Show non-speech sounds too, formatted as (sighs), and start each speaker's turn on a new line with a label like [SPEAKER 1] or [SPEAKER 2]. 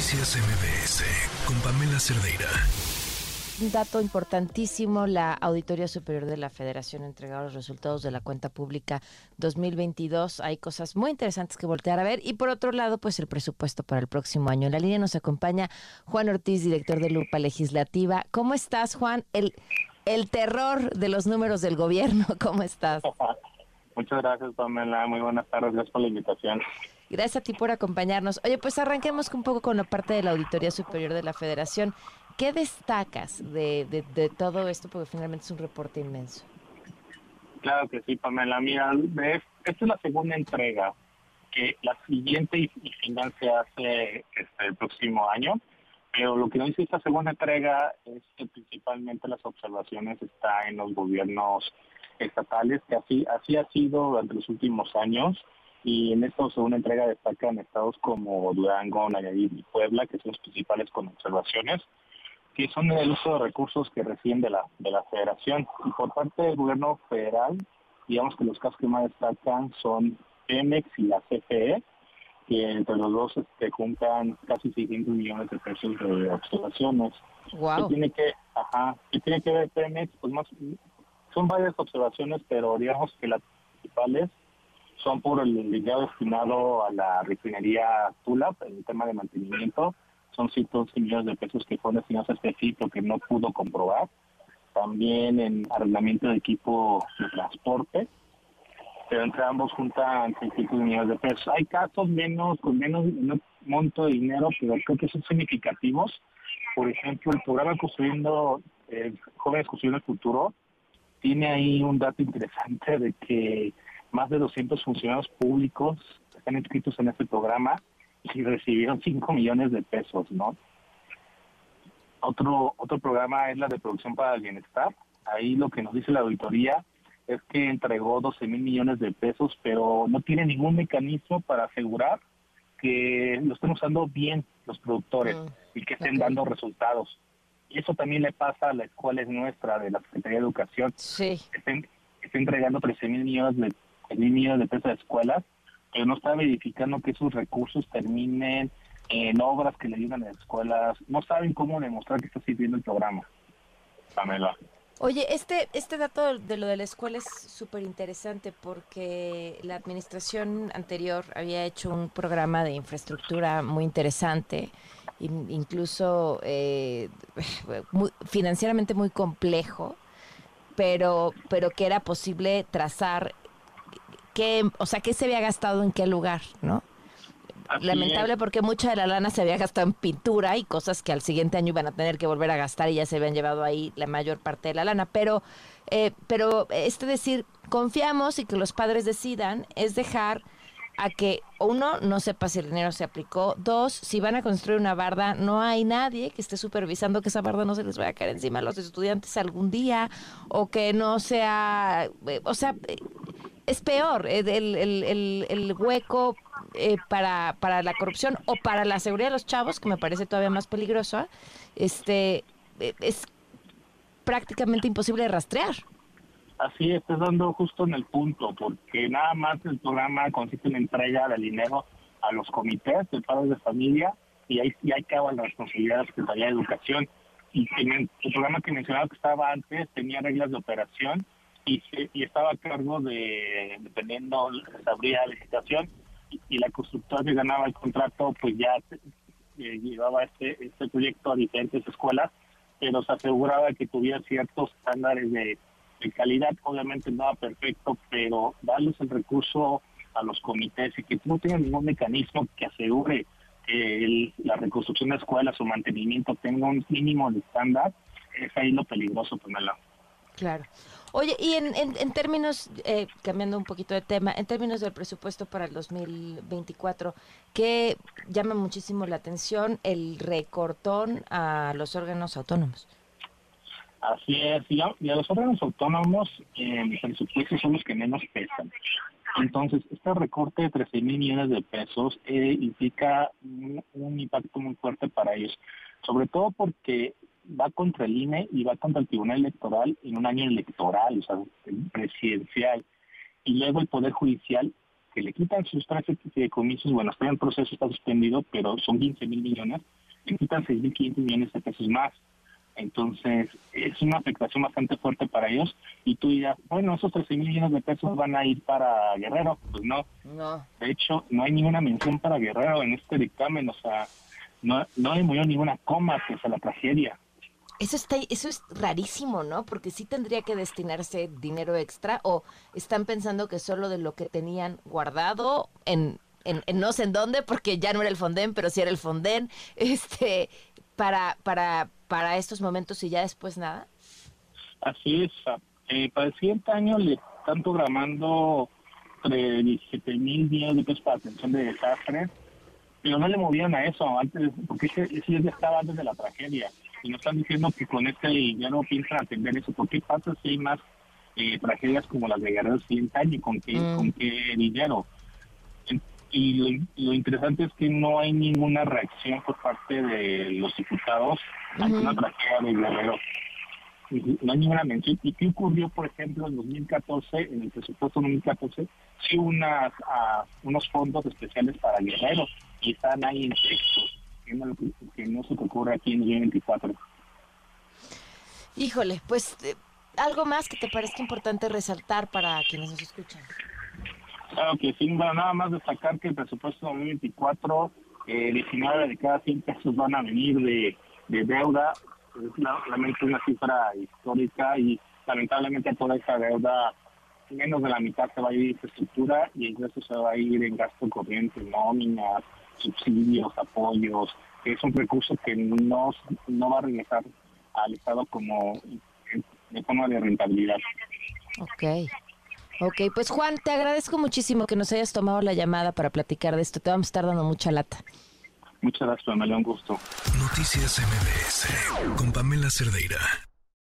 [SPEAKER 1] Noticias MBS con Pamela Cerdeira.
[SPEAKER 2] Un dato importantísimo, la Auditoría Superior de la Federación ha entregado los resultados de la cuenta pública 2022. Hay cosas muy interesantes que voltear a ver. Y por otro lado, pues el presupuesto para el próximo año. En la línea nos acompaña Juan Ortiz, director de Lupa Legislativa. ¿Cómo estás, Juan? El, el terror de los números del gobierno. (laughs) ¿Cómo estás? (laughs)
[SPEAKER 3] Muchas gracias, Pamela. Muy buenas tardes. Gracias por la invitación.
[SPEAKER 2] Gracias a ti por acompañarnos. Oye, pues arranquemos un poco con la parte de la Auditoría Superior de la Federación. ¿Qué destacas de, de, todo esto? Porque finalmente es un reporte inmenso.
[SPEAKER 3] Claro que sí, Pamela. Mira, esta es la segunda entrega, que la siguiente y, final se hace este, el próximo año. Pero lo que nos dice esta segunda entrega es que principalmente las observaciones están en los gobiernos estatales, que así, así ha sido durante los últimos años y en esta segunda entrega destacan estados como Durango, Nayarit y Puebla, que son los principales con observaciones, que son el uso de recursos que reciben de la, de la federación. Y por parte del gobierno federal, digamos que los casos que más destacan son Pemex y la CFE, que entre los dos este, juntan casi 600 millones de pesos de observaciones.
[SPEAKER 2] Wow.
[SPEAKER 3] ¿Qué tiene que, ajá, ¿qué tiene que ver Pemex? Pues más, son varias observaciones, pero digamos que las principales son por el dinero destinado a la refinería Tula, en el tema de mantenimiento. Son 111 millones de pesos que fueron destinados a este sitio que no pudo comprobar. También en arrendamiento de equipo de transporte, pero entre ambos juntan 600 millones de pesos. Hay casos menos con menos, monto de dinero, pero creo que son significativos. Por ejemplo, el programa Construyendo, eh, Jóvenes Construyendo el Futuro, tiene ahí un dato interesante de que más de 200 funcionarios públicos están inscritos en este programa y recibieron 5 millones de pesos, ¿no? Otro, otro programa es la de producción para el bienestar. Ahí lo que nos dice la auditoría es que entregó 12 mil millones de pesos, pero no tiene ningún mecanismo para asegurar que lo estén usando bien los productores mm, y que estén dando resultados. Y eso también le pasa a la escuela nuestra de la Secretaría de Educación.
[SPEAKER 2] Sí.
[SPEAKER 3] Estén, está entregando 13 mil millones de mil millones de pesos de escuelas, pero no está verificando que esos recursos terminen en obras que le ayudan a las escuelas. No saben cómo demostrar que está sirviendo el programa. Pamela.
[SPEAKER 2] Oye, este, este dato de lo de la escuela es súper interesante porque la administración anterior había hecho un programa de infraestructura muy interesante, incluso eh, (sighs) financieramente muy complejo, pero, pero que era posible trazar qué, o sea, qué se había gastado en qué lugar, ¿no? Lamentable porque mucha de la lana se había gastado en pintura y cosas que al siguiente año iban a tener que volver a gastar y ya se habían llevado ahí la mayor parte de la lana. Pero, eh, pero este decir, confiamos y que los padres decidan es dejar a que uno no sepa si el dinero se aplicó, dos, si van a construir una barda, no hay nadie que esté supervisando que esa barda no se les vaya a caer encima a los estudiantes algún día o que no sea, eh, o sea, es peor eh, el, el, el, hueco eh, para, para la corrupción o para la seguridad de los chavos, que me parece todavía más peligroso, este eh, es prácticamente imposible de rastrear.
[SPEAKER 3] Así estás dando justo en el punto, porque nada más el programa consiste en entrega de dinero a los comités de padres de familia y ahí, y ahí acaba la responsabilidad de la Secretaría de Educación. Y el programa que mencionaba que estaba antes tenía reglas de operación y, y estaba a cargo de, dependiendo, se abría la licitación y, la constructora que ganaba el contrato pues ya eh, llevaba este, este proyecto a diferentes escuelas, pero se aseguraba que tuviera ciertos estándares de, calidad, obviamente no era perfecto, pero darles el recurso a los comités y que no tengan ningún mecanismo que asegure que la reconstrucción de escuelas o mantenimiento tenga un mínimo de estándar, es ahí lo peligroso, Pamela.
[SPEAKER 2] Claro. Oye, y en, en, términos, eh, cambiando un poquito de tema, en términos del presupuesto para el 2024, ¿qué llama muchísimo la atención el recortón a los órganos autónomos?
[SPEAKER 3] Así es, y a, los órganos autónomos, eh, mis presupuestos son los que menos pesan. Entonces, este recorte de 13 mil millones de pesos eh, implica un impacto muy fuerte para ellos, sobre todo porque va contra el INE y va contra el Tribunal Electoral en un año electoral, o sea, presidencial. Y luego el Poder Judicial que le quitan sus tres fideicomisos, bueno, está en proceso, está suspendido, pero son 15 mil millones, le quitan 6.500 millones de pesos más. Entonces, es una afectación bastante fuerte para ellos. Y tú dirás, bueno, esos 13 mil millones de pesos van a ir para Guerrero. Pues no.
[SPEAKER 2] No.
[SPEAKER 3] De hecho, no hay ninguna mención para Guerrero en este dictamen. O sea, no, no hay ninguna coma pese a la tragedia.
[SPEAKER 2] Eso está, eso es rarísimo, ¿no? Porque sí tendría que destinarse dinero extra o están pensando que solo de lo que tenían guardado en, en, no sé en dónde, porque ya no era el Fonden, pero sí era el Fonden, (laughs) este, para, para, para estos momentos y ya después nada.
[SPEAKER 3] Así es. Eh, para el siguiente año le están programando entre 17 mil millones de pesos para atención de desastres, pero no le movían a eso antes, porque ese, ese ya estaba antes de la tragedia y nos están diciendo que con este ya no piensan atender eso. ¿Por qué pasa si hay más eh, tragedias como las de Guerrero el siguiente año? ¿Con qué, mm. ¿con qué dinero? Y lo, interesante es que no hay ninguna reacción por parte de los diputados ante una tragedia de Guerrero. No hay ninguna mención. ¿Y qué ocurrió, por ejemplo, en 2014, en el presupuesto 2014? Sí, unas, uh, unos fondos especiales para Guerrero y están ahí en texto que no se te ocurre aquí en el 24.
[SPEAKER 2] Híjole, pues eh, algo más que te parezca importante resaltar para quienes nos escuchan.
[SPEAKER 3] Claro que sí, bueno, nada más destacar que el presupuesto 2024, eh, 19 de cada 100 pesos van a venir de, de deuda, es realmente una cifra histórica y lamentablemente toda esa deuda, menos de la mitad se va a ir en infraestructura y el resto se va a ir en gasto corriente, nóminas, subsidios, apoyos, es un recurso que no, no va a regresar al Estado como de forma de rentabilidad.
[SPEAKER 2] Ok. Ok, pues Juan, te agradezco muchísimo que nos hayas tomado la llamada para platicar de esto. Te vamos a estar dando mucha lata.
[SPEAKER 3] Muchas gracias, Pamela, un gusto.
[SPEAKER 1] Noticias MBS con Pamela Cerdeira.